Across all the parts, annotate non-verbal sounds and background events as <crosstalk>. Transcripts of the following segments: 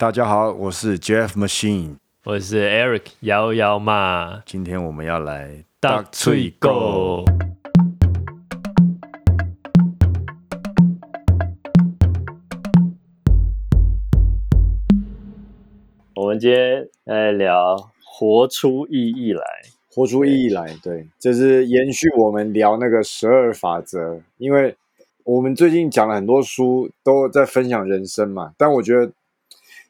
大家好，我是 Jeff Machine，我是 Eric 摇摇嘛，今天我们要来大吹狗。我们今天来聊活出意义来，活出意义来。对，这是延续我们聊那个十二法则，因为我们最近讲了很多书，都在分享人生嘛。但我觉得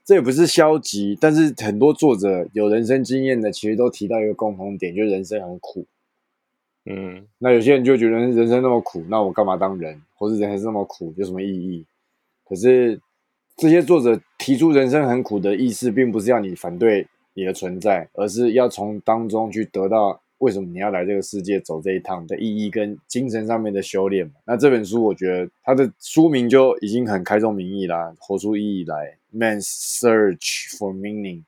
这也不是消极，但是很多作者有人生经验的，其实都提到一个共同点，就是人生很苦。嗯，那有些人就觉得人生那么苦，那我干嘛当人？或者人生那么苦，有什么意义？可是这些作者提出人生很苦的意思，并不是要你反对你的存在，而是要从当中去得到为什么你要来这个世界走这一趟的意义跟精神上面的修炼嘛。那这本书我觉得它的书名就已经很开宗明义啦，活出意义来，Man's Search for Meaning。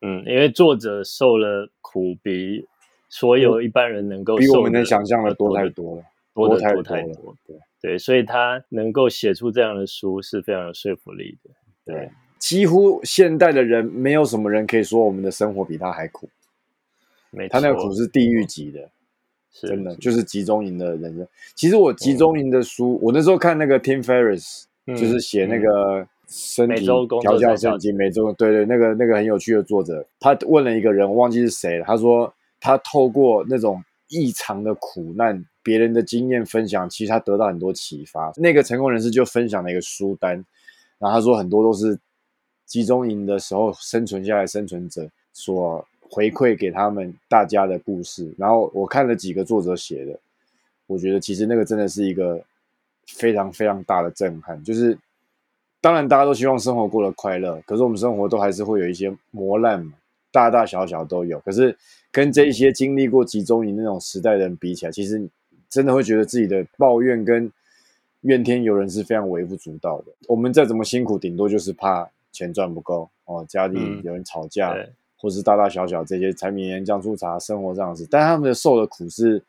嗯，因为作者受了苦比所有一般人能够比我们能想象的多太多了，多得多太多了太多。对。对，所以他能够写出这样的书是非常有说服力的。对，几乎现代的人没有什么人可以说我们的生活比他还苦，没，他那个苦是地狱级的，是真的就是集中营的人生。其实我集中营的书，我那时候看那个 Tim Ferriss，、嗯就是写那个身体调教三小圣经，每周对对，那个那个很有趣的作者，他问了一个人，我忘记是谁了，他说他透过那种异常的苦难，别人的经验分享，其实他得到很多启发。那个成功人士就分享了一个书单，然后他说很多都是集中营的时候生存下来生存者所回馈给他们大家的故事。然后我看了几个作者写的，我觉得其实那个真的是一个非常非常大的震撼。就是当然大家都希望生活过得快乐，可是我们生活都还是会有一些磨难嘛，大大小小都有。可是跟这一些经历过集中营那种时代的人比起来，其实真的会觉得自己的抱怨跟怨天尤人是非常微不足道的。我们再怎么辛苦，顶多就是怕钱赚不够哦，家里嗯有人吵架，对或是大大小小这些柴米盐酱醋茶生活上的事。但他们的受的苦是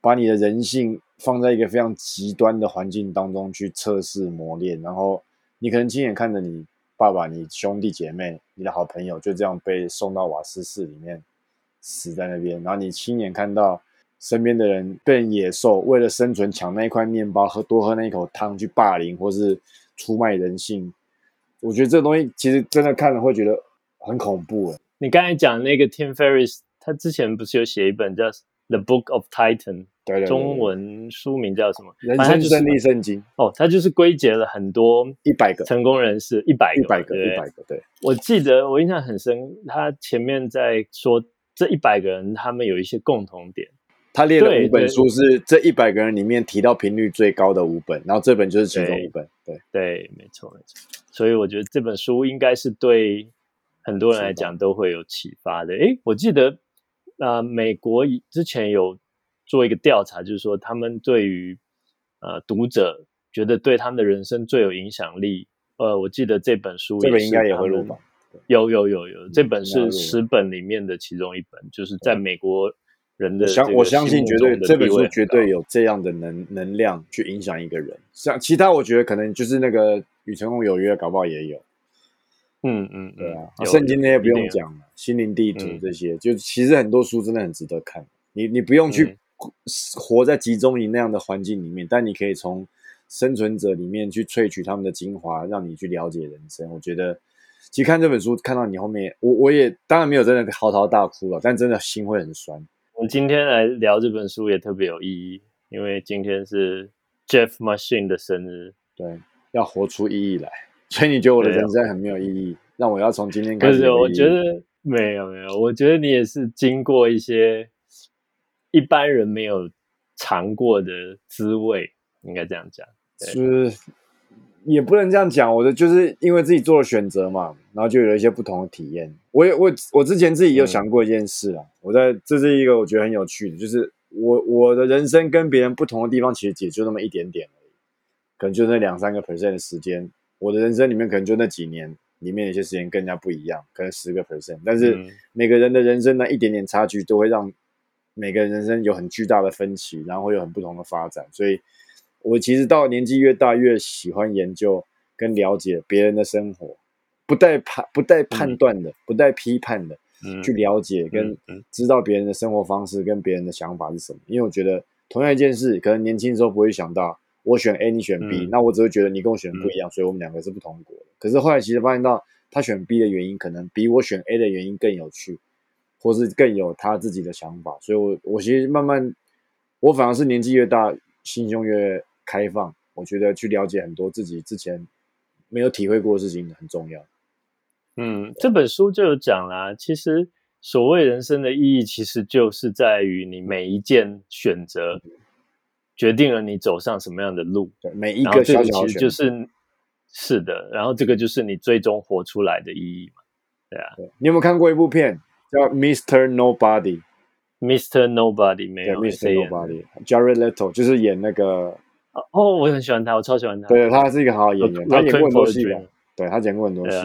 把你的人性放在一个非常极端的环境当中去测试磨练，然后你可能亲眼看着你爸爸、你兄弟姐妹、你的好朋友就这样被送到瓦斯室里面死在那边，然后你亲眼看到身边的人被野兽为了生存抢那一块面包、喝多喝那一口汤去霸凌或是出卖人性。我觉得这东西其实真的看了会觉得很恐怖哎。你刚才讲那个 Tim Ferriss，他之前不是有写一本叫《The Book of Titan》，对对对中文书名叫什么？人反正他就是生胜利圣经。哦，他就是归结了很多一百个，成功人士，一百个，一百个，一百个，对，我记得我印象很深，他前面在说这一百个人他们有一些共同点，他列了五本书，是这一百个人里面提到频率最高的五本，然后这本就是其中对一本，对，对，没错没错。所以我觉得这本书应该是对很多人来讲都会有启发的。诶，我记得呃，美国之前有做一个调查，就是说他们对于呃读者觉得对他们的人生最有影响力。呃，我记得这本书这本应该也会录吧。有有有有，这本是十本里面的其中一本，就是在美国人的我相我相信绝对这本书绝对有这样的能能量去影响一个人。像其他我觉得可能就是那个与成功有约，搞不好也有。嗯嗯，对啊，圣经那些不用讲了，心灵地图嗯这些，就其实很多书真的很值得看。你你不用去嗯活在集中营那样的环境里面，但你可以从生存者里面去萃取他们的精华，让你去了解人生。我觉得，其实看这本书，看到你后面，我我也当然没有真的嚎啕大哭了，但真的心会很酸。我们今天来聊这本书也特别有意义，因为今天是 Jeff Machine 的生日。对，要活出意义来。所以你觉得我的人生很没有意义，那我要从今天开始不是？我觉得没有没有，我觉得你也是经过一些一般人没有尝过的滋味，应该这样讲。就是也不能这样讲，我的就是因为自己做了选择嘛，然后就有一些不同的体验。我也我我之前自己有想过一件事啊，我在这是一个我觉得很有趣的，就是我我的人生跟别人不同的地方，其实也就那么一点点而已，可能就那两三个 percent 的时间，我的人生里面可能就那几年里面有些时间跟人家不一样，可能十个 percent，但是嗯。每个人的人生呢一点点差距，都会让每个人人生有很巨大的分歧，然后会有很不同的发展，所以。我其实到年纪越大，越喜欢研究跟了解别人的生活，不带判不带判断的，不带批判的嗯。去了解跟知道别人的生活方式跟别人的想法是什么。因为我觉得同样一件事，可能年轻的时候不会想到我选 A 你选 B，、嗯那我只会觉得你跟我选的不一样，所以我们两个是不同国的。可是后来其实发现到他选 B 的原因，可能比我选 A 的原因更有趣，或是更有他自己的想法。所以我我其实慢慢，我反而是年纪越大，心胸越开放。我觉得去了解很多自己之前没有体会过的事情很重要。嗯，这本书就有讲啦。其实所谓人生的意义，其实就是在于你每一件选择，决定了你走上什么样的路。对，每一个小小就是是的，然后这个就是你最终活出来的意义嘛。对啊对你有没有看过一部片叫《Mr. Nobody》？，Mr. Nobody 没有，Mr. 谁演的 Nobody，Jared Leto 就是演那个，哦，我很喜欢他，我超喜欢他。对，他是一个好好演员，他演过很多戏对他演过很多戏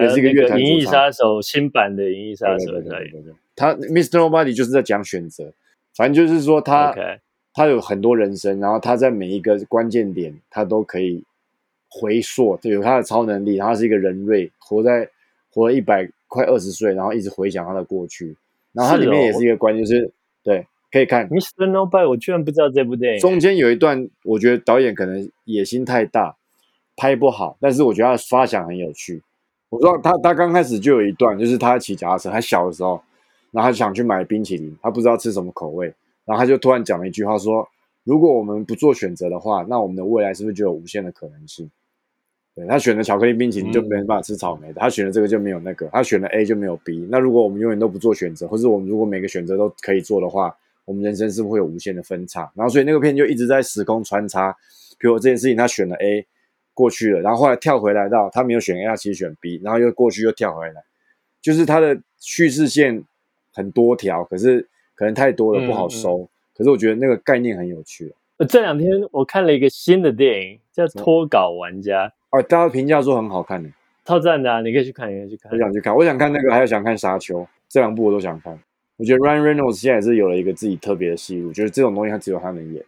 也是一个乐团《银翼。杀手》新版的《银翼杀手对对》对他 Mr. Nobody 就是在讲选择，反正就是说他他有很多人生，然后他在每一个关键点，他都可以回溯，就有他的超能力，他是一个人类，活在活了一百快二十岁，然后一直回想他的过去，然后它里面也是一个关键，就是对，可以看 Mr. Nobody，我居然不知道这部电影。中间有一段，我觉得导演可能野心太大，拍不好，但是我觉得他的发想很有趣。我知道他他刚开始就有一段，就是他骑脚踏车，他小的时候，然后他想去买冰淇淋，他不知道吃什么口味，然后他就突然讲了一句话说：“如果我们不做选择的话，那我们的未来是不是就有无限的可能性？”对他选了巧克力冰淇淋就没办法吃草莓的，他选了这个就没有那个，他选了 A 就没有 B。那如果我们永远都不做选择，或是我们如果每个选择都可以做的话，我们人生是不是会有无限的分叉？然后所以那个片就一直在时空穿插，比如这件事情他选了 A 过去了，然后后来跳回来到他没有选 A，他其实选 B，然后又过去又跳回来，就是他的叙事线很多条，可是可能太多了嗯不好收。可是我觉得那个概念很有趣呃这两天我看了一个新的电影，叫《脱稿玩家》，哦，大家评价说很好看的，超赞的啊！你可以去看，你可以去看我。想去看，我想看那个，还有想看沙丘，这两部我都想看。我觉得 Ryan Reynolds 现在也是有了一个自己特别的戏路，觉得这种东西他只有他能演。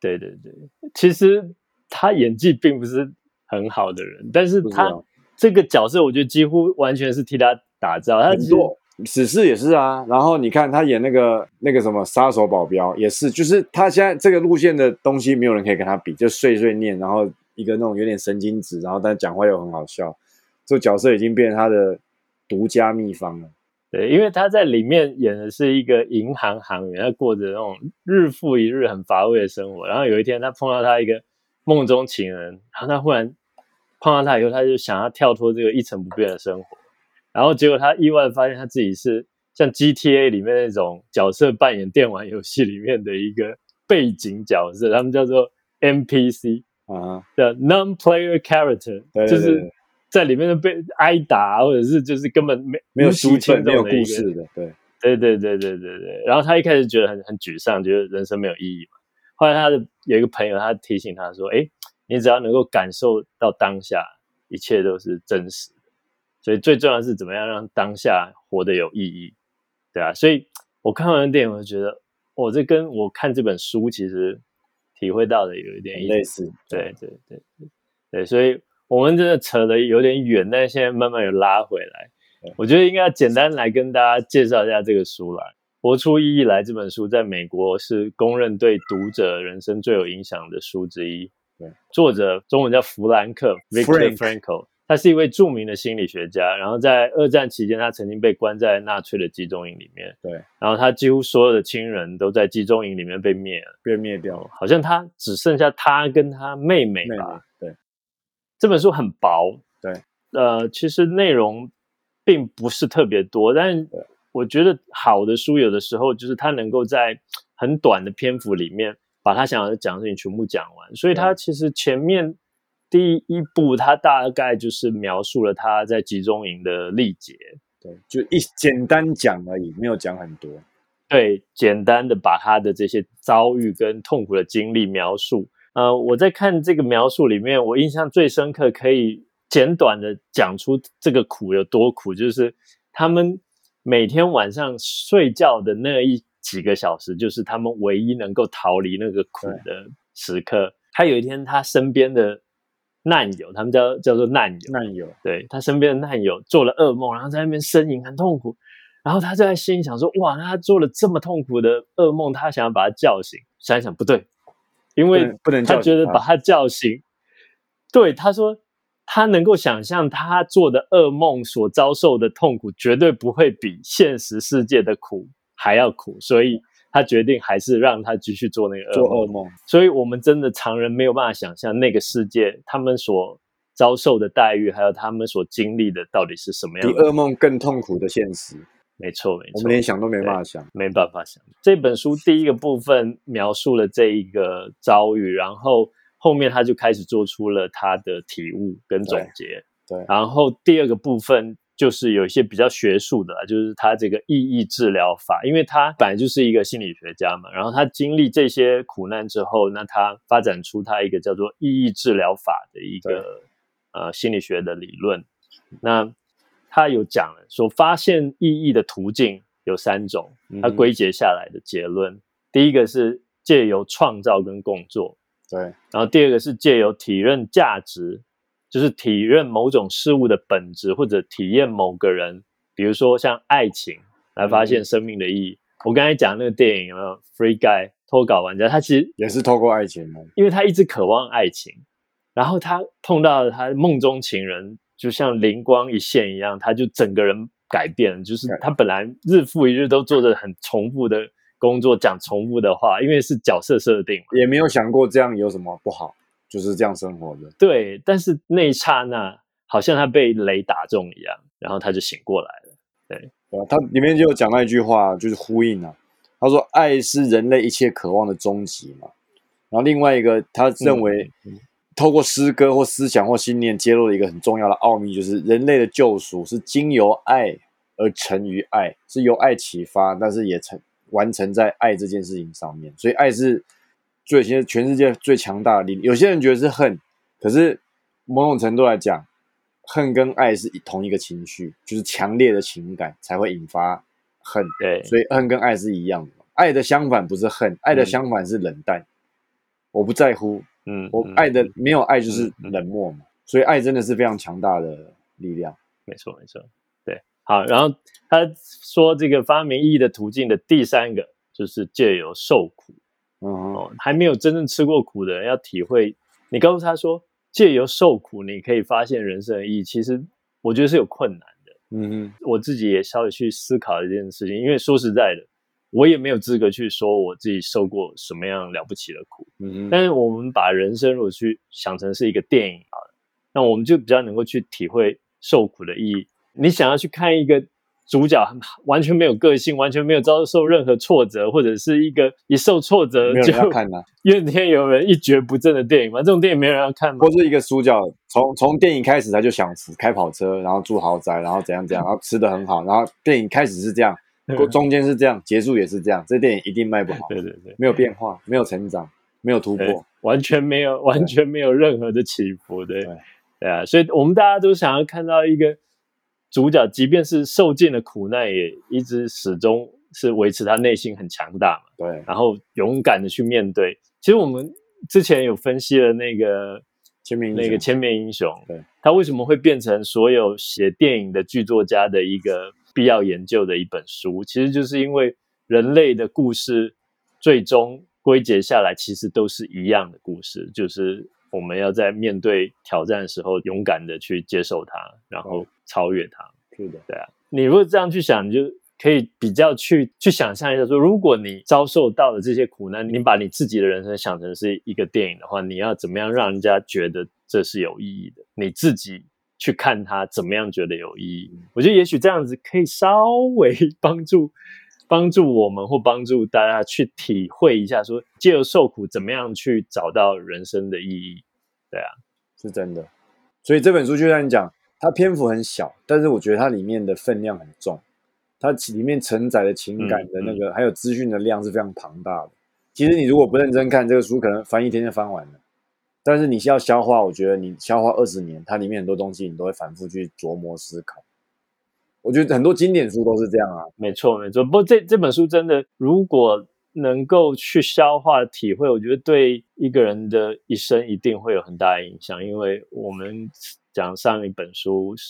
对对对，其实他演技并不是很好的人，但是他这个角色，我觉得几乎完全是替他打造。他其实很多史诗也是啊，然后你看他演那个那个什么杀手保镖也是，就是他现在这个路线的东西，没有人可以跟他比，就碎碎念，然后一个那种有点神经质，然后但讲话又很好笑，这个角色已经变成他的独家秘方了。对，因为他在里面演的是一个银行行员，他过着那种日复一日很乏味的生活。然后有一天，他碰到他一个梦中情人，然后他忽然碰到他以后，他就想要跳脱这个一成不变的生活。然后结果他意外发现他自己是像 GTA 里面那种角色扮演电玩游戏里面的一个背景角色，他们叫做 NPC 啊，叫 Non-Player Character，对对对就是在里面的被挨打，或者是就是根本没没有无足戏份，没有故事的，对，对对对对对对。然后他一开始觉得很很沮丧，觉得人生没有意义嘛。后来他的有一个朋友，他提醒他说：“哎，你只要能够感受到当下，一切都是真实的。所以最重要的是怎么样让当下活得有意义，对啊。所以我看完电影，我就觉得，哦，这跟我看这本书其实体会到的有一点类似，对对对对对，所以我们真的扯得有点远，但是现在慢慢有拉回来。我觉得应该简单来跟大家介绍一下这个书来。《活出意义来》这本书在美国是公认对读者人生最有影响的书之一。对，作者中文叫弗兰克 （Victor Frank Frankl），他是一位著名的心理学家。然后在二战期间，他曾经被关在纳粹的集中营里面。对，然后他几乎所有的亲人都在集中营里面被灭了。被灭掉了，好像他只剩下他跟他妹妹妹妹吧。，对，这本书很薄，对，呃，其实内容并不是特别多，但我觉得好的书有的时候就是它能够在很短的篇幅里面把他想要讲的事情全部讲完，所以他其实前面第一部他大概就是描述了他在集中营的历劫，对，就一简单讲而已，没有讲很多，对，简单的把他的这些遭遇跟痛苦的经历描述。呃，我在看这个描述里面，我印象最深刻，可以简短的讲出这个苦有多苦，就是他们每天晚上睡觉的那一几个小时，就是他们唯一能够逃离那个苦的时刻。他有一天，他身边的难友，他们叫叫做难友，难友，对他身边的难友做了噩梦，然后在那边呻吟，很痛苦。然后他就在心里想说：“哇，那他做了这么痛苦的噩梦，他想要把他叫醒。想一想不对，因为不能他觉得把他叫醒，对他说他能够想象他做的噩梦所遭受的痛苦，绝对不会比现实世界的苦还要苦，所以他决定还是让他继续做那个做噩梦。所以我们真的常人没有办法想象那个世界他们所。”遭受的待遇，还有他们所经历的，到底是什么样？比噩梦更痛苦的现实。没错，没错，我们连想都没办法想，没办法想。这本书第一个部分描述了这一个遭遇，然后后面他就开始做出了他的体悟跟总结。对，然后第二个部分就是有一些比较学术的，就是他这个意义治疗法，因为他本来就是一个心理学家嘛，然后他经历这些苦难之后，那他发展出他一个叫做意义治疗法的一个。呃，心理学的理论，那他有讲了，说发现意义的途径有三种，他归结下来的结论，第一个是借由创造跟工作，对，然后第二个是借由体认价值，就是体认某种事物的本质，或者体验某个人，比如说像爱情，来发现生命的意义。我刚才讲那个电影《Free Guy》脱稿玩家，他其实也是透过爱情的，因为他一直渴望爱情。然后他碰到了他梦中情人，就像灵光一现一样，他就整个人改变了。就是他本来日复一日都做着很重复的工作，讲重复的话，因为是角色设定，也没有想过这样有什么不好，就是这样生活的。对，但是那一刹那，好像他被雷打中一样，然后他就醒过来了。对，他里面就有讲到一句话，就是呼应啊。他说：“爱是人类一切渴望的终极嘛。”然后另外一个，他认为。透过诗歌或思想或信念，揭露了一个很重要的奥秘，就是人类的救赎是经由爱而成于爱，是由爱启发，但是也成完成在爱这件事情上面。所以，爱是最现在全世界最强大的力量。有些人觉得是恨，可是某种程度来讲，恨跟爱是同一个情绪，就是强烈的情感才会引发恨。对，所以恨跟爱是一样的。爱的相反不是恨，爱的相反是冷淡。我不在乎。嗯，我爱的没有爱就是冷漠嘛，所以爱真的是非常强大的力量。没错，没错，对。好，然后他说这个发明意义的途径的第三个就是借由受苦。哦，还没有真正吃过苦的人要体会，你告诉他说借由受苦，你可以发现人生的意义。其实我觉得是有困难的。嗯，我自己也稍微去思考一件事情，因为说实在的。我也没有资格去说我自己受过什么样了不起的苦，嗯但是我们把人生如果去想成是一个电影啊，那我们就比较能够去体会受苦的意义。你想要去看一个主角完全没有个性，完全没有遭受任何挫折，或者是一个一受挫折就 <laughs> 怨天尤人、一蹶不振的电影吗？这种电影没人要看吗？或是一个主角从从电影开始他就想开跑车，然后住豪宅，然后怎样怎样，然后吃的很好，然后电影开始是这样。中间是这样，结束也是这样，这电影一定卖不好。对对对，没有变化，没有成长，没有突破，完全没有，完全没有任何的起伏。对对啊，所以我们大家都想要看到一个主角，即便是受尽了苦难，也一直始终是维持他内心很强大嘛。对，然后勇敢的去面对。其实我们之前有分析了那个千面那个千面英雄，对，他为什么会变成所有写电影的剧作家的一个。必要研究的一本书，其实就是因为人类的故事最终归结下来，其实都是一样的故事，就是我们要在面对挑战的时候，勇敢的去接受它，然后超越它。是的，对啊。你如果这样去想，你就可以比较去去想象一下，说如果你遭受到的这些苦难，你把你自己的人生想成是一个电影的话，你要怎么样让人家觉得这是有意义的？你自己。去看他怎么样觉得有意义，我觉得也许这样子可以稍微 <laughs> 帮助帮助我们或帮助大家去体会一下，说借由受苦怎么样去找到人生的意义。对啊，是真的。所以这本书就像你讲，它篇幅很小，但是我觉得它里面的分量很重，它里面承载的情感的那个还有资讯的量是非常庞大的。其实你如果不认真看这个书，可能翻一天就翻完了。但是你需要消化，我觉得你消化二十年，它里面很多东西你都会反复去琢磨思考。我觉得很多经典书都是这样啊，没错没错。不过这这本书真的，如果能够去消化体会，我觉得对一个人的一生一定会有很大的影响。因为我们讲上一本书《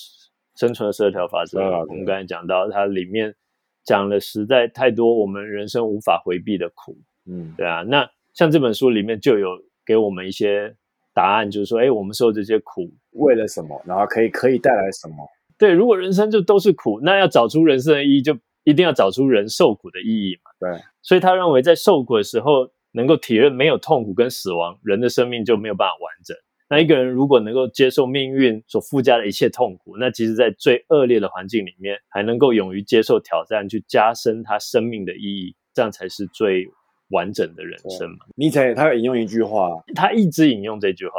生存的十二条法则》，我们刚才讲到它里面讲了实在太多我们人生无法回避的苦，嗯，对啊。那像这本书里面就有给我们一些答案，就是说，哎，我们受这些苦为了什么？然后可以可以带来什么？对，如果人生就都是苦，那要找出人生的意义，就一定要找出人受苦的意义嘛。对，所以他认为在受苦的时候，能够体认没有痛苦跟死亡，人的生命就没有办法完整。那一个人如果能够接受命运所附加的一切痛苦，那其实，在最恶劣的环境里面，还能够勇于接受挑战，去加深他生命的意义，这样才是最完整的人生嘛。尼采他有引用一句话，他一直引用这句话。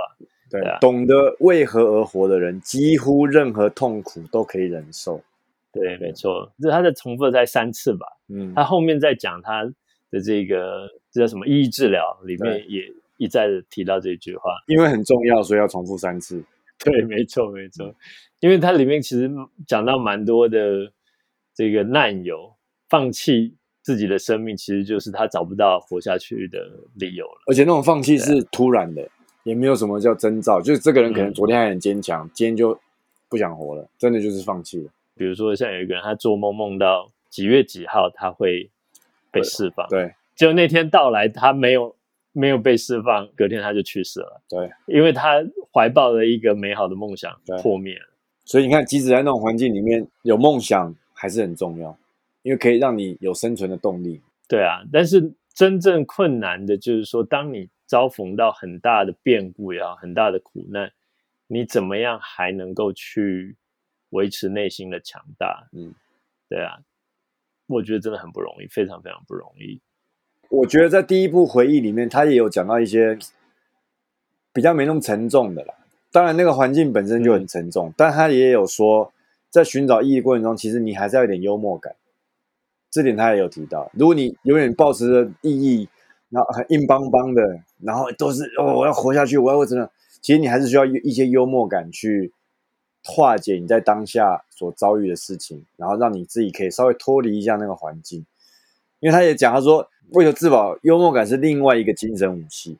对，懂得为何而活的人，几乎任何痛苦都可以忍受。对，没错，这他在重复了在三次吧。嗯，他后面在讲他的这个这叫什么意义治疗里面也一再的提到这句话，因为很重要，所以要重复三次。<laughs> 对，没错，没错，因为它里面其实讲到蛮多的这个难友放弃自己的生命，其实就是他找不到活下去的理由了。而且那种放弃是突然的。也没有什么叫征兆，就是这个人可能昨天还很坚强，今天就不想活了，真的就是放弃了。比如说像有一个人，他做梦梦到几月几号他会被释放，对，结果那天到来他没有没有被释放，隔天他就去世了，对，因为他怀抱了一个美好的梦想破灭了。所以你看，即使在那种环境里面有梦想还是很重要，因为可以让你有生存的动力。对啊，但是真正困难的就是说，当你遭逢到很大的变故也好，很大的苦难，你怎么样还能够去维持内心的强大？嗯，对啊，我觉得真的很不容易，非常非常不容易。我觉得在第一部回忆里面，他也有讲到一些比较没那么沉重的啦。当然，那个环境本身就很沉重，但他也有说，在寻找意义过程中，其实你还是要有点幽默感。这点他也有提到，如果你永远保持着意义。然后很硬邦邦的，然后都是哦，我要活下去，我要我怎么？其实你还是需要一些幽默感去化解你在当下所遭遇的事情，然后让你自己可以稍微脱离一下那个环境。因为他也讲，他说为求自保，幽默感是另外一个精神武器。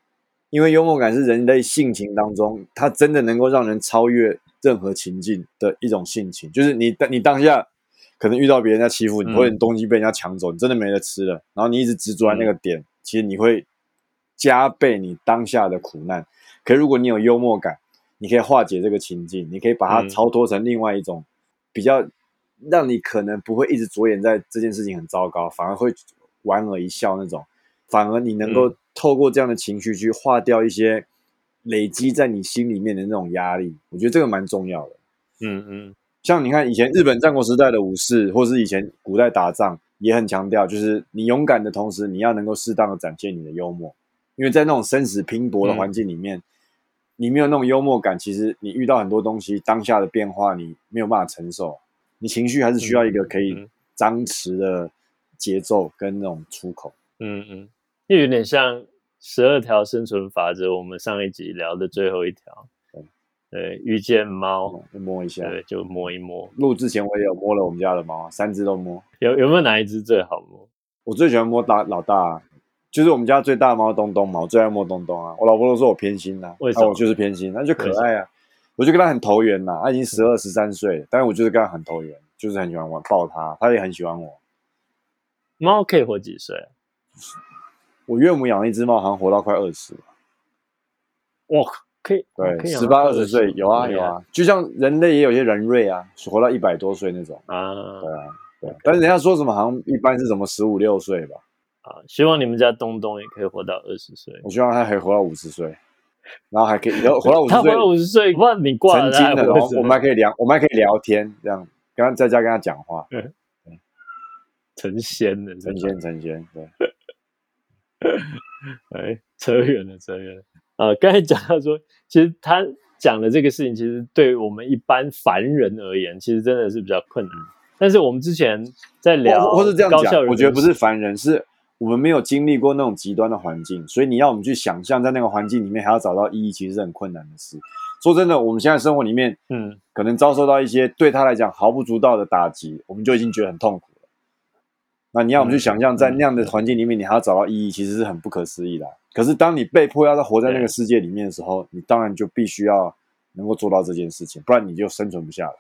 因为幽默感是人类性情当中，它真的能够让人超越任何情境的一种性情。就是你当你当下可能遇到别人在欺负你，或者你东西被人家抢走，你真的没得吃了，然后你一直执着在那个点。其实你会加倍你当下的苦难，可如果你有幽默感，你可以化解这个情境，你可以把它超脱成另外一种比较让你可能不会一直着眼在这件事情很糟糕，反而会莞尔一笑那种，反而你能够透过这样的情绪去化掉一些累积在你心里面的那种压力，我觉得这个蛮重要的。嗯嗯，像你看以前日本战国时代的武士，或是以前古代打仗。也很强调，就是你勇敢的同时，你要能够适当的展现你的幽默，因为在那种生死拼搏的环境里面，你没有那种幽默感，其实你遇到很多东西当下的变化，你没有办法承受，你情绪还是需要一个可以张弛的节奏跟那种出口。嗯嗯，又有点像十二条生存法则，我们上一集聊的最后一条。对，遇见猫摸一下，对，就摸一摸。录之前我也有摸了我们家的猫，三只都摸。有有没有哪一只最好摸？我最喜欢摸大老大，就是我们家最大的猫东东嘛，我最爱摸东东啊。我老婆都说我偏心呐，为什么？我就是偏心，那就可爱啊。我就跟他很投缘呐，他已经十二十三岁了，但是我就是跟他很投缘，就是很喜欢玩抱他，他也很喜欢我。猫可以活几岁？我岳母养了一只猫，好像活到快二十。哇！可以对，十八二十岁有啊有啊，就像人类也有些人瑞啊，活到一百多岁那种啊，对啊对，但是人家说什么好像一般是什么十五六岁吧，啊，希望你们家东东也可以活到二十岁，我希望他可以活到五十岁，然后还可以活到五十岁，他活到五十岁，不然你挂了，然后我们还可以聊，我们还可以聊天，这样跟他在家跟他讲话，<laughs> 成仙的成仙成仙，对，<laughs> 哎，扯远了扯远了。呃，刚才讲到说，其实他讲的这个事情，其实对我们一般凡人而言，其实真的是比较困难。但是我们之前在聊，或是这样讲，我觉得不是凡人，是我们没有经历过那种极端的环境，所以你要我们去想象在那个环境里面还要找到意义，其实是很困难的事。说真的，我们现在生活里面，嗯，可能遭受到一些对他来讲毫不足道的打击，我们就已经觉得很痛苦了。那你要我们去想象，在那样的环境里面，你还要找到意义，其实是很不可思议的。可是当你被迫要在活在那个世界里面的时候，你当然就必须要能够做到这件事情，不然你就生存不下来。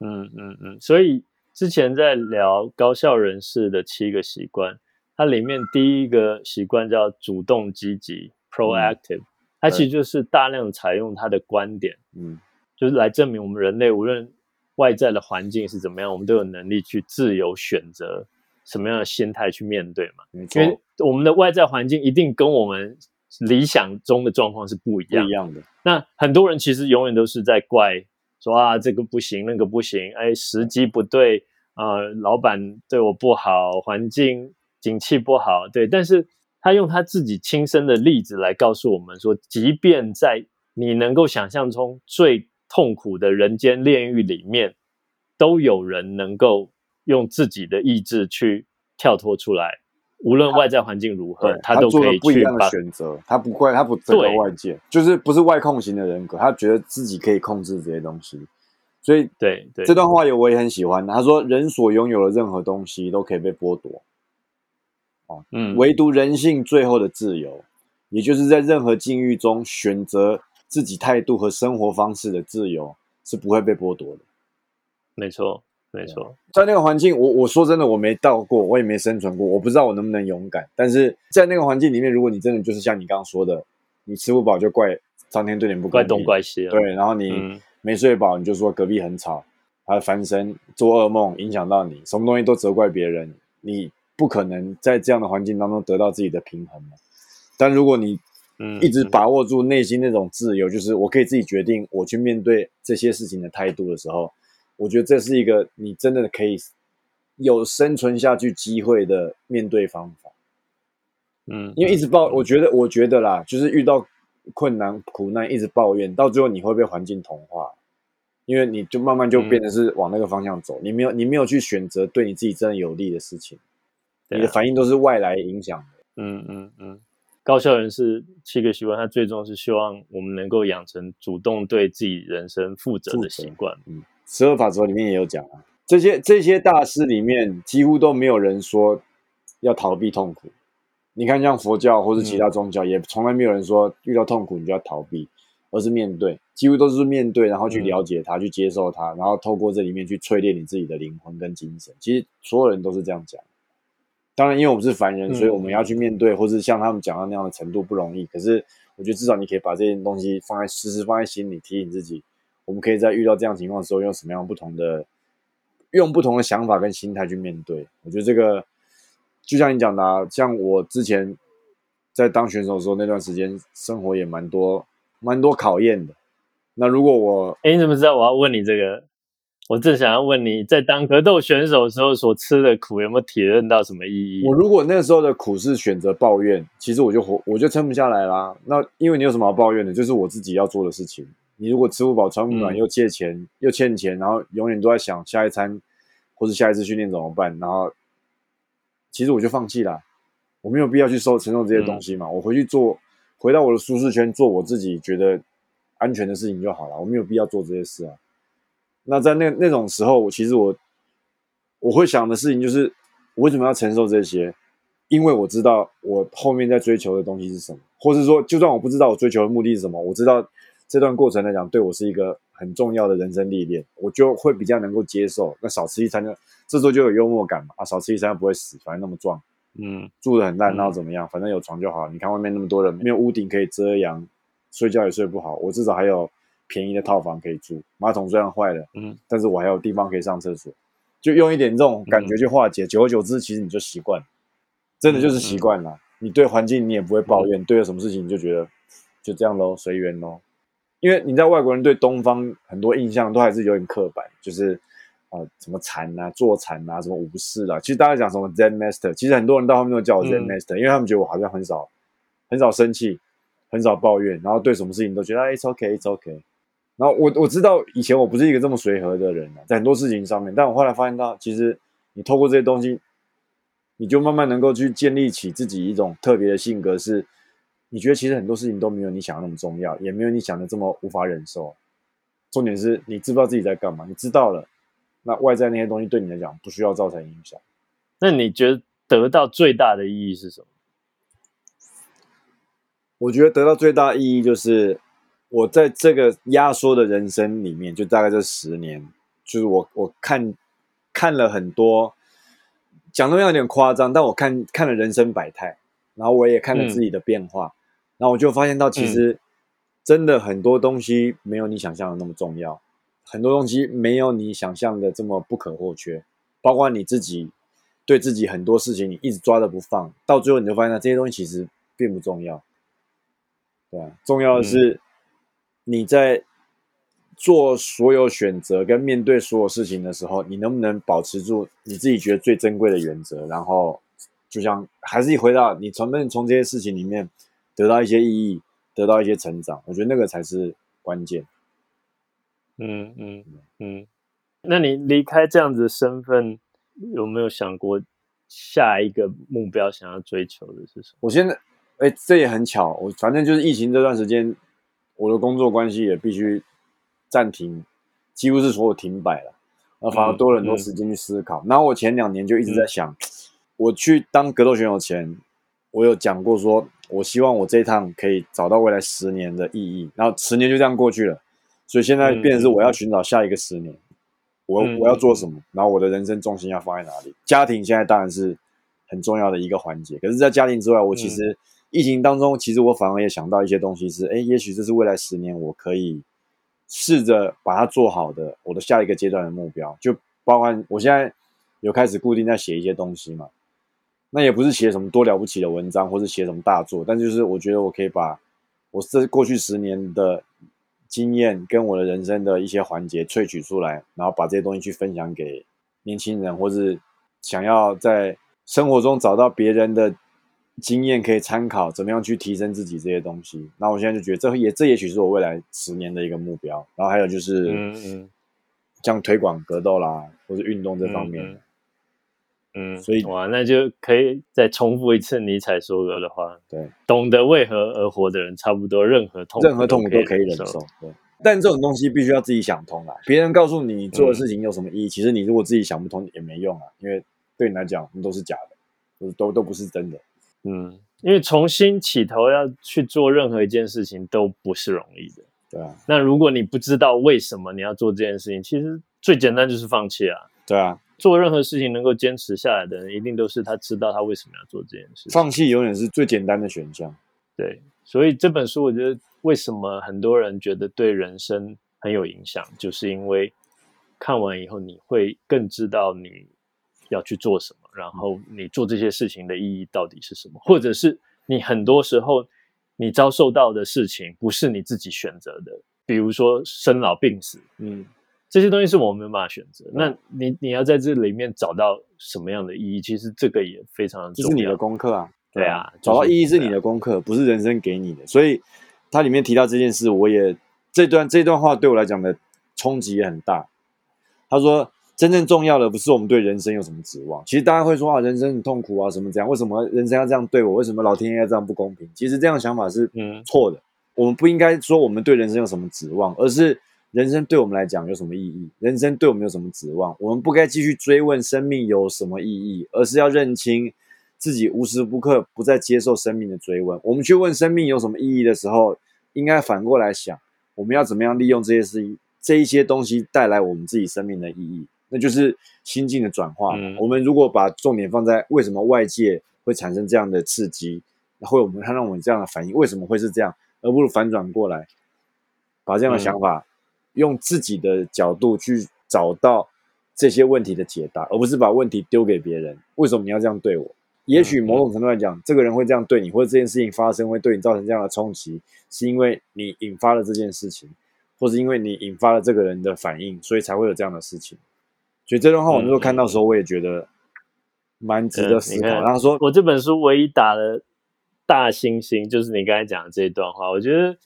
嗯嗯嗯。所以之前在聊高效人士的七个习惯，它里面第一个习惯叫主动积极 （proactive），它其实就是大量采用他的观点，嗯，就是来证明我们人类无论外在的环境是怎么样，我们都有能力去自由选择。什么样的心态去面对嘛？因为我们的外在环境一定跟我们理想中的状况是不一样一样的。那很多人其实永远都是在怪说啊，这个不行，那个不行，哎，时机不对啊，老板对我不好，环境景气不好，对。但是他用他自己亲身的例子来告诉我们说，即便在你能够想象中最痛苦的人间炼狱里面，都有人能够。用自己的意志去跳脱出来，无论外在环境如何，他都可以不一样的选择。他不怪，他不责怪外界，就是不是外控型的人格，他觉得自己可以控制这些东西。所以，对对，这段话也我也很喜欢。他说：“人所拥有的任何东西都可以被剥夺，哦，嗯，唯独人性最后的自由，也就是在任何境遇中选择自己态度和生活方式的自由，是不会被剥夺的。”没错。没错，在那个环境，我我说真的，我没到过，我也没生存过，我不知道我能不能勇敢。但是在那个环境里面，如果你真的就是像你刚刚说的，你吃不饱就怪上天对你不公，怪东怪西，对，然后你没睡饱，你就说隔壁很吵，他翻身做噩梦，影响到你，什么东西都责怪别人，你不可能在这样的环境当中得到自己的平衡嘛。但如果你一直把握住内心那种自由，就是我可以自己决定我去面对这些事情的态度的时候。我觉得这是一个你真的可以有生存下去机会的面对方法，嗯，因为一直抱，我觉得，我觉得啦，就是遇到困难、苦难，一直抱怨，到最后你会被环境同化，因为你就慢慢就变得是往那个方向走，你没有，你没有去选择对你自己真的有利的事情，你的反应都是外来影响的。嗯嗯嗯，高效人士七个习惯，他最终是希望我们能够养成主动对自己人生负责的习惯。嗯。十二法则里面也有讲啊，这些这些大师里面几乎都没有人说要逃避痛苦。你看，像佛教或是其他宗教，也从来没有人说遇到痛苦你就要逃避，而是面对，几乎都是面对，然后去了解它，去接受它，然后透过这里面去淬炼你自己的灵魂跟精神。其实所有人都是这样讲。当然，因为我们是凡人，所以我们要去面对，或是像他们讲到那样的程度不容易。可是，我觉得至少你可以把这些东西放在时时放在心里，提醒自己。我们可以在遇到这样情况的时候，用什么样不同的、用不同的想法跟心态去面对？我觉得这个就像你讲的，像我之前在当选手的时候，那段时间生活也蛮多、蛮多考验的。那如果我，哎，你怎么知道我要问你这个？我正想要问你在当格斗选手的时候所吃的苦，有没有体验到什么意义？我如果那时候的苦是选择抱怨，其实我就活，我就撑不下来啦。那因为你有什么要抱怨的？就是我自己要做的事情。你如果吃不饱穿不暖又借钱又欠钱，然后永远都在想下一餐或者下一次训练怎么办？然后其实我就放弃了，我没有必要去受承受这些东西嘛。我回去做，回到我的舒适圈，做我自己觉得安全的事情就好了。我没有必要做这些事啊。那在那那种时候，我其实我我会想的事情就是，我为什么要承受这些？因为我知道我后面在追求的东西是什么，或是说，就算我不知道我追求的目的是什么，我知道。这段过程来讲，对我是一个很重要的人生历练，我就会比较能够接受。那少吃一餐，就这时候就有幽默感嘛啊，少吃一餐不会死，反正那么壮，嗯，住的很烂，那怎么样？反正有床就好。你看外面那么多人，没有屋顶可以遮阳，睡觉也睡不好。我至少还有便宜的套房可以住，马桶虽然坏了，嗯，但是我还有地方可以上厕所，就用一点这种感觉去化解。久而久之，其实你就习惯，真的就是习惯了。你对环境你也不会抱怨，对了什么事情你就觉得就这样喽，随缘喽。因为你在外国人对东方很多印象都还是有点刻板，就是啊什么禅啊、坐禅啊、什么武士啊。其实大家讲什么 Zen Master，其实很多人到后面都叫我 Zen Master，因为他们觉得我好像很少、很少生气、很少抱怨，然后对什么事情都觉得 It's OK, It's OK。然后我我知道以前我不是一个这么随和的人啊，在很多事情上面，但我后来发现到，其实你透过这些东西，你就慢慢能够去建立起自己一种特别的性格是。你觉得其实很多事情都没有你想的那么重要，也没有你想的这么无法忍受。重点是你知不知道自己在干嘛？你知道了，那外在那些东西对你来讲不需要造成影响。那你觉得得到最大的意义是什么？我觉得得到最大意义就是我在这个压缩的人生里面，就大概这十年，就是我我看看了很多，讲的有点夸张，但我看看了人生百态，然后我也看了自己的变化，然后我就发现到其实真的很多东西没有你想象的那么重要，很多东西没有你想象的这么不可或缺，包括你自己对自己很多事情你一直抓着不放，到最后你就发现到这些东西其实并不重要。对啊，重要的是你在做所有选择跟面对所有事情的时候，你能不能保持住你自己觉得最珍贵的原则？然后，就像还是一回到你从不能从这些事情里面得到一些意义，得到一些成长？我觉得那个才是关键。嗯嗯嗯。那你离开这样子的身份，有没有想过下一个目标想要追求的是什么？我现在。哎，这也很巧，我反正就是疫情这段时间，我的工作关系也必须暂停，几乎是所有停摆了，然后反而多了很多时间去思考。然后我前两年就一直在想，我去当格斗选手前，我有讲过说，我希望我这一趟可以找到未来十年的意义。然后十年就这样过去了，所以现在变成是我要寻找下一个十年，我我要做什么，然后我的人生重心要放在哪里？家庭现在当然是很重要的一个环节，可是，在家庭之外，我其实。疫情当中，其实我反而也想到一些东西，是哎，也许这是未来十年我可以试着把它做好的，我的下一个阶段的目标，就包括我现在有开始固定在写一些东西嘛。那也不是写什么多了不起的文章，或是写什么大作，但就是我觉得我可以把我这过去十年的经验跟我的人生的一些环节萃取出来，然后把这些东西去分享给年轻人，或是想要在生活中找到别人的。经验可以参考，怎么样去提升自己这些东西？那我现在就觉得，这也这也许是我未来十年的一个目标。然后还有就是，嗯嗯，像推广格斗啦，或者运动这方面。嗯，所以哇，那就可以再重复一次尼采说的话：，对，懂得为何而活的人，差不多任何痛任何痛苦都可以忍受。对，但这种东西必须要自己想通啊！别人告诉你做的事情有什么意义，其实你如果自己想不通也没用啊，因为对你来讲，都是假的，都都都不是真的。嗯，因为重新起头要去做任何一件事情都不是容易的。对啊，那如果你不知道为什么你要做这件事情，其实最简单就是放弃啊。对啊，做任何事情能够坚持下来的人，一定都是他知道他为什么要做这件事。放弃永远是最简单的选项。对，所以这本书我觉得为什么很多人觉得对人生很有影响，就是因为看完以后你会更知道你。要去做什么？然后你做这些事情的意义到底是什么？或者是你很多时候你遭受到的事情不是你自己选择的，比如说生老病死，嗯，这些东西是我们没办法选择。那你你要在这里面找到什么样的意义？其实这个也非常重要。这是你的功课啊，对啊，找到意义是你的功课，不是人生给你的。所以它里面提到这件事，我也这段这段话对我来讲的冲击也很大。他说。真正重要的不是我们对人生有什么指望。其实大家会说啊，人生很痛苦啊，什么这样？为什么人生要这样对我？为什么老天爷要这样不公平？其实这样想法是错的。我们不应该说我们对人生有什么指望，而是人生对我们来讲有什么意义？人生对我们有什么指望？我们不该继续追问生命有什么意义，而是要认清自己无时不刻不再接受生命的追问。我们去问生命有什么意义的时候，应该反过来想，我们要怎么样利用这些事情、这一些东西带来我们自己生命的意义。那就是心境的转化。我们如果把重点放在为什么外界会产生这样的刺激，会我们看到我们这样的反应，为什么会是这样，而不如反转过来，把这样的想法用自己的角度去找到这些问题的解答，而不是把问题丢给别人。为什么你要这样对我？也许某种程度来讲，这个人会这样对你，或者这件事情发生会对你造成这样的冲击，是因为你引发了这件事情，或是因为你引发了这个人的反应，所以才会有这样的事情。所以这段话我那时候看到时候，我也觉得蛮值得思考。然后说，我这本书唯一打的大星星，就是你刚才讲的这一段话。我觉得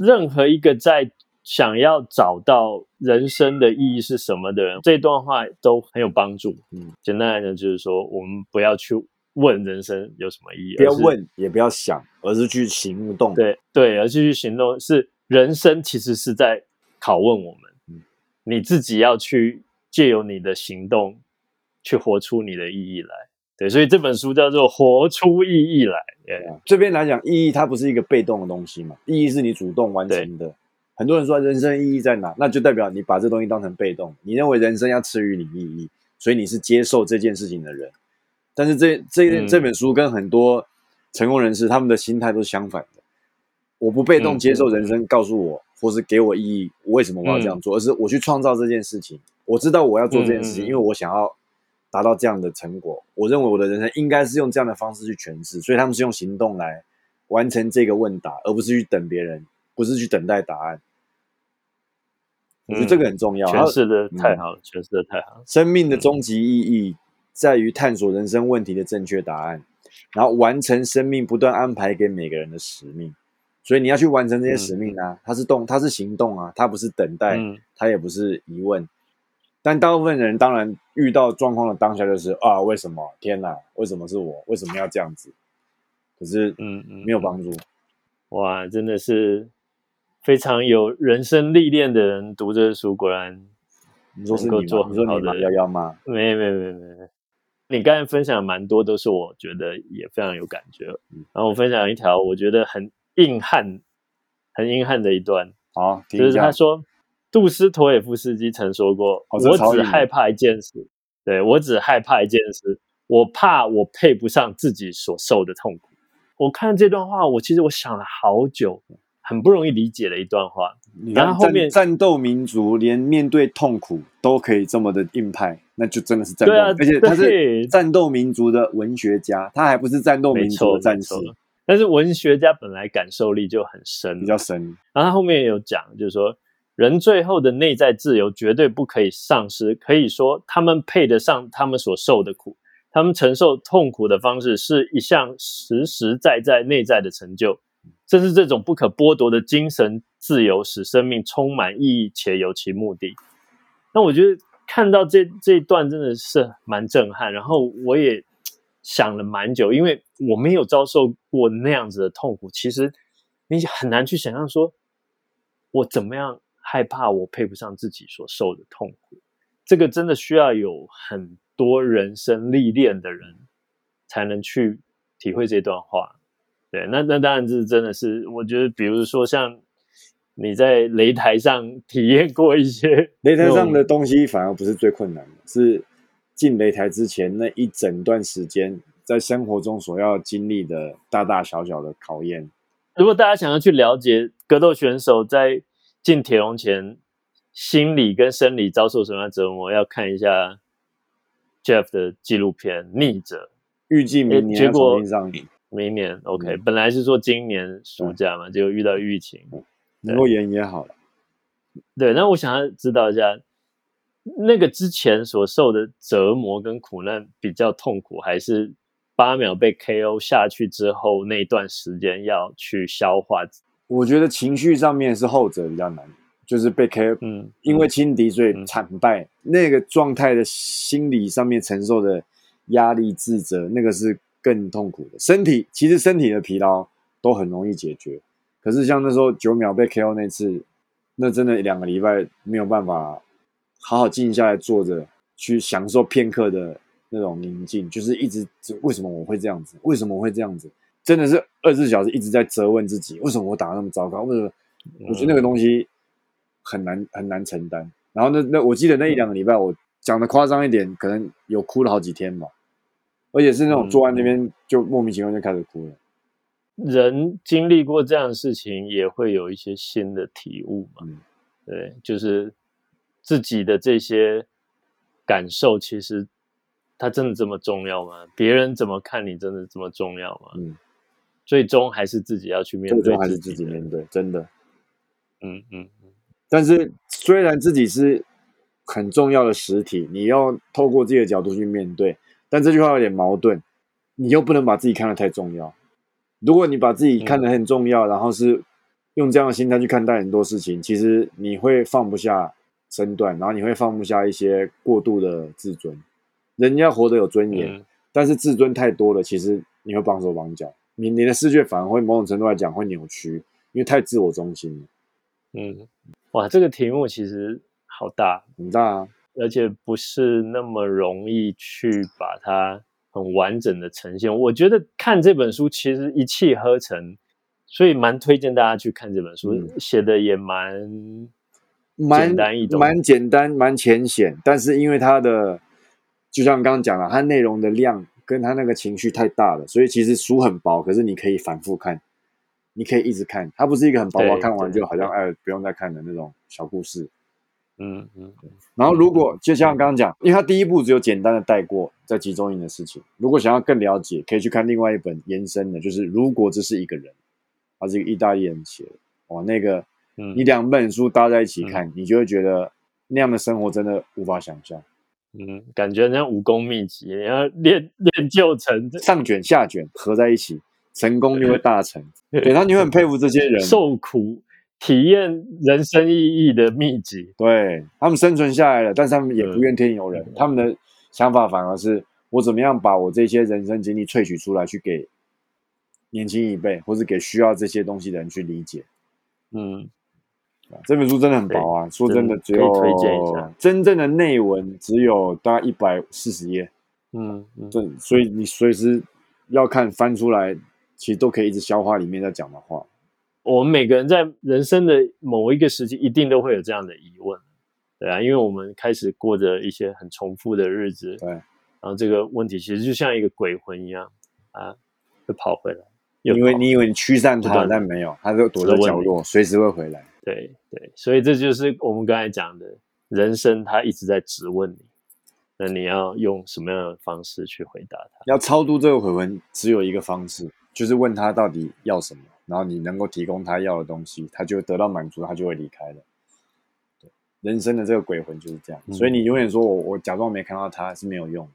任何一个在想要找到人生的意义是什么的人，这段话都很有帮助。嗯，简单来讲就是说，我们不要去问人生有什么意义，不要问，也不要想，而是去行动。对对，而是去行动。是人生其实是在拷问我们。嗯，你自己要去。借由你的行动，去活出你的意义来。对，所以这本书叫做《活出意义来》。对啊，这边来讲，意义它不是一个被动的东西嘛，意义是你主动完成的。很多人说人生意义在哪，那就代表你把这东西当成被动，你认为人生要赐予你意义，所以你是接受这件事情的人。但是这这这本书跟很多成功人士他们的心态都是相反的。我不被动接受人生告诉我，或是给我意义，我为什么我要这样做，而是我去创造这件事情。我知道我要做这件事情，因为我想要达到这样的成果。我认为我的人生应该是用这样的方式去诠释，所以他们是用行动来完成这个问答，而不是去等别人，不是去等待答案。我觉得这个很重要。诠释的太好了，诠释的太好。生命的终极意义在于探索人生问题的正确答案，然后完成生命不断安排给每个人的使命。所以你要去完成这些使命啊，它是动，它是行动啊，它不是等待，它也不是疑问。但大部分人当然遇到状况的当下就是啊，为什么？天哪，为什么是我？为什么要这样子？可是，嗯嗯，没有帮助。哇，真的是。非常有人生历练的人读这书，果然能够做很好的幺幺吗？没没没没没，你刚才分享蛮多，都是我觉得也非常有感觉。然后我分享一条我觉得很硬汉、很硬汉的一段。好，就是他说，杜斯妥也夫斯基曾说过：“我只害怕一件事，对我只害怕一件事，我怕我配不上自己所受的痛苦。”我看这段话，我其实我想了好久。很不容易理解的一段话。然后后面战斗民族连面对痛苦都可以这么的硬派，那就真的是战斗。而且他是战斗民族的文学家，他还不是战斗民族的战士。但是文学家本来感受力就很深，比较深。然后他后面也有讲，就是说人最后的内在自由绝对不可以丧失。可以说他们配得上他们所受的苦，他们承受痛苦的方式是一项实实在在内在的成就。正是这种不可剥夺的精神自由，使生命充满意义且有其目的。那我觉得看到这这一段真的是蛮震撼，然后我也想了蛮久，因为我没有遭受过那样子的痛苦。其实你很难去想象，说我怎么样害怕我配不上自己所受的痛苦。这个真的需要有很多人生历练的人才能去体会这段话。对，那那当然是真的是，我觉得，比如说像你在擂台上体验过一些 <laughs> 擂台上的东西，反而不是最困难的，是进擂台之前那一整段时间，在生活中所要经历的大大小小的考验。如果大家想要去了解格斗选手在进铁笼前心理跟生理遭受什么样折磨，要看一下 Jeff 的纪录片《逆者》，预计明年重新上映。明年 OK，本来是说今年暑假嘛，结果遇到疫情，能够延也好了。对，那我想要知道一下，那个之前所受的折磨跟苦难比较痛苦，还是八秒被 KO 下去之后那段时间要去消化？我觉得情绪上面是后者比较难，就是被 KO，嗯，因为轻敌所以惨败，那个状态的心理上面承受的压力、自责，那个是。更痛苦的身体，其实身体的疲劳都很容易解决。可是像那时候九秒被 KO 那次，那真的两个礼拜没有办法好好静下来坐着去享受片刻的那种宁静，就是一直为什么我会这样子？为什么我会这样子？真的是二十四小时一直在责问自己，为什么我打那么糟糕？为什么？我觉得那个东西很难很难承担。然后那那我记得那一两个礼拜，我讲的夸张一点，可能有哭了好几天吧。而且是那种坐在那边就莫名其妙就开始哭了。人经历过这样的事情，也会有一些新的体悟嘛？对，就是自己的这些感受，其实它真的这么重要吗？别人怎么看你，真的这么重要吗？嗯，最终还是自己要去面对，最终还是自己面对，真的。嗯嗯嗯。但是虽然自己是很重要的实体，你要透过自己的角度去面对。但这句话有点矛盾，你又不能把自己看得太重要。如果你把自己看得很重要，然后是用这样的心态去看待很多事情，其实你会放不下身段，然后你会放不下一些过度的自尊。人要活得有尊严，但是自尊太多了，其实你会绑手绑脚，你你的世界反而会某种程度来讲会扭曲，因为太自我中心了。嗯，哇，这个题目其实好大，很大啊。而且不是那么容易去把它很完整的呈现。我觉得看这本书其实一气呵成，所以蛮推荐大家去看这本书，嗯写的也蛮蛮简单易懂蛮简单，蛮浅显，但是因为它的，就像刚刚讲了，它内容的量跟它那个情绪太大了，所以其实书很薄，可是你可以反复看，你可以一直看，它不是一个很薄薄看完就好像哎不用再看的那种小故事。嗯嗯然后如果就像刚刚讲，因为他第一步只有简单的带过在集中营的事情，如果想要更了解，可以去看另外一本延伸的，就是如果这是一个人，他是一个意大利人写的，哇，那个嗯，你两本书搭在一起看，你就会觉得那样的生活真的无法想象。嗯，感觉像武功秘籍，你要练练就成上卷下卷合在一起，成功就会大成。<laughs> 对，他你会很佩服这些人，受苦体验人生意义的秘籍。对他们生存下来了，但是他们也不怨天尤人，嗯他们的想法反而是我怎么样把我这些人生经历萃取出来，去给年轻一辈，或是给需要这些东西的人去理解。嗯，这本书真的很薄啊，说真的，只有推荐一下真正的内文只有大概一百四十页，嗯嗯，这所以你随时要看翻出来，其实都可以一直消化里面在讲的话。我们每个人在人生的某一个时期，一定都会有这样的疑问，对啊，因为我们开始过着一些很重复的日子，对，然后这个问题其实就像一个鬼魂一样啊，会跑回来，因为你以为你驱散它，但没有，它就躲在角落，随时会回来。对对，所以这就是我们刚才讲的，人生它一直在质问你，那你要用什么样的方式去回答它？要超度这个鬼魂，只有一个方式，就是问他到底要什么，然后你能够提供他要的东西，他就得到满足，他就会离开了。对，人生的这个鬼魂就是这样，嗯所以你永远说我我假装没看到他是没有用的，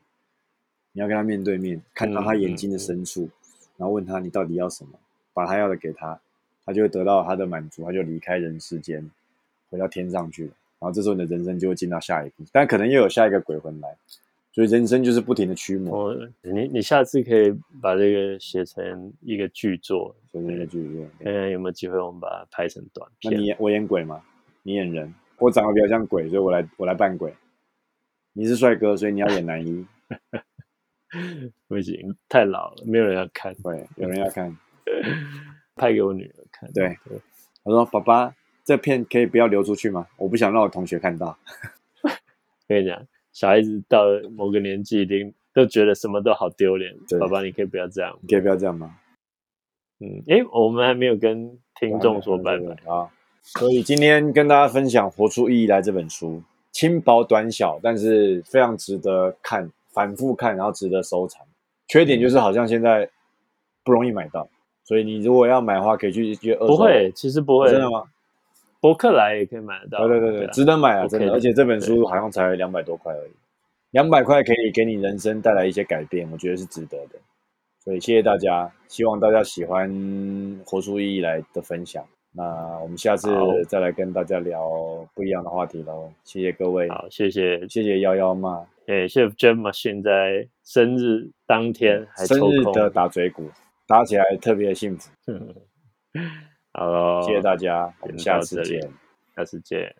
你要跟他面对面，看到他眼睛的深处，然后问他你到底要什么，把他要的给他，他就会得到他的满足，他就离开人世间，回到天上去了。然后这时候你的人生就会进到下一步，但可能又有下一个鬼魂来，所以人生就是不停的驱魔。我你你下次可以把这个写成一个剧作，写成一个剧作看看有没有机会我们把它拍成短片。那你演我演鬼吗？你演人，我长得比较像鬼，所以我来我来扮鬼。你是帅哥，所以你要演男一。<laughs> 不行，太老了，没有人要看，对，有人要看。拍给我女儿看。对我说：“爸爸，这片可以不要流出去吗？我不想让我同学看到。<laughs> 跟你讲，小孩子到了某个年纪，一定都觉得什么都好丢脸。对爸爸，你可以不要这样。你可以不要这样吗？嗯，诶，我们还没有跟听众说拜拜。啊！所以今天跟大家分享《活出意义来》这本书，轻薄短小，但是非常值得看，反复看，然后值得收藏。缺点就是好像现在不容易买到，所以你如果要买的话，可以去去二手。不会，其实不会。真的吗？博客来也可以买得到。对对对对，啊值得买啊真的。而且这本书好像才两百多块而已，两百块可以给你人生带来一些改变，我觉得是值得的。所以谢谢大家，希望大家喜欢活出意义来的分享。那我们下次再来跟大家聊不一样的话题喽。谢谢各位，好，谢谢。谢谢幺幺妈，哎，谢谢 Jam Machine 在生日当天还抽空。生日的打嘴鼓，打起来特别幸福。<laughs> 好喽，谢谢大家，我们下次见。下次见。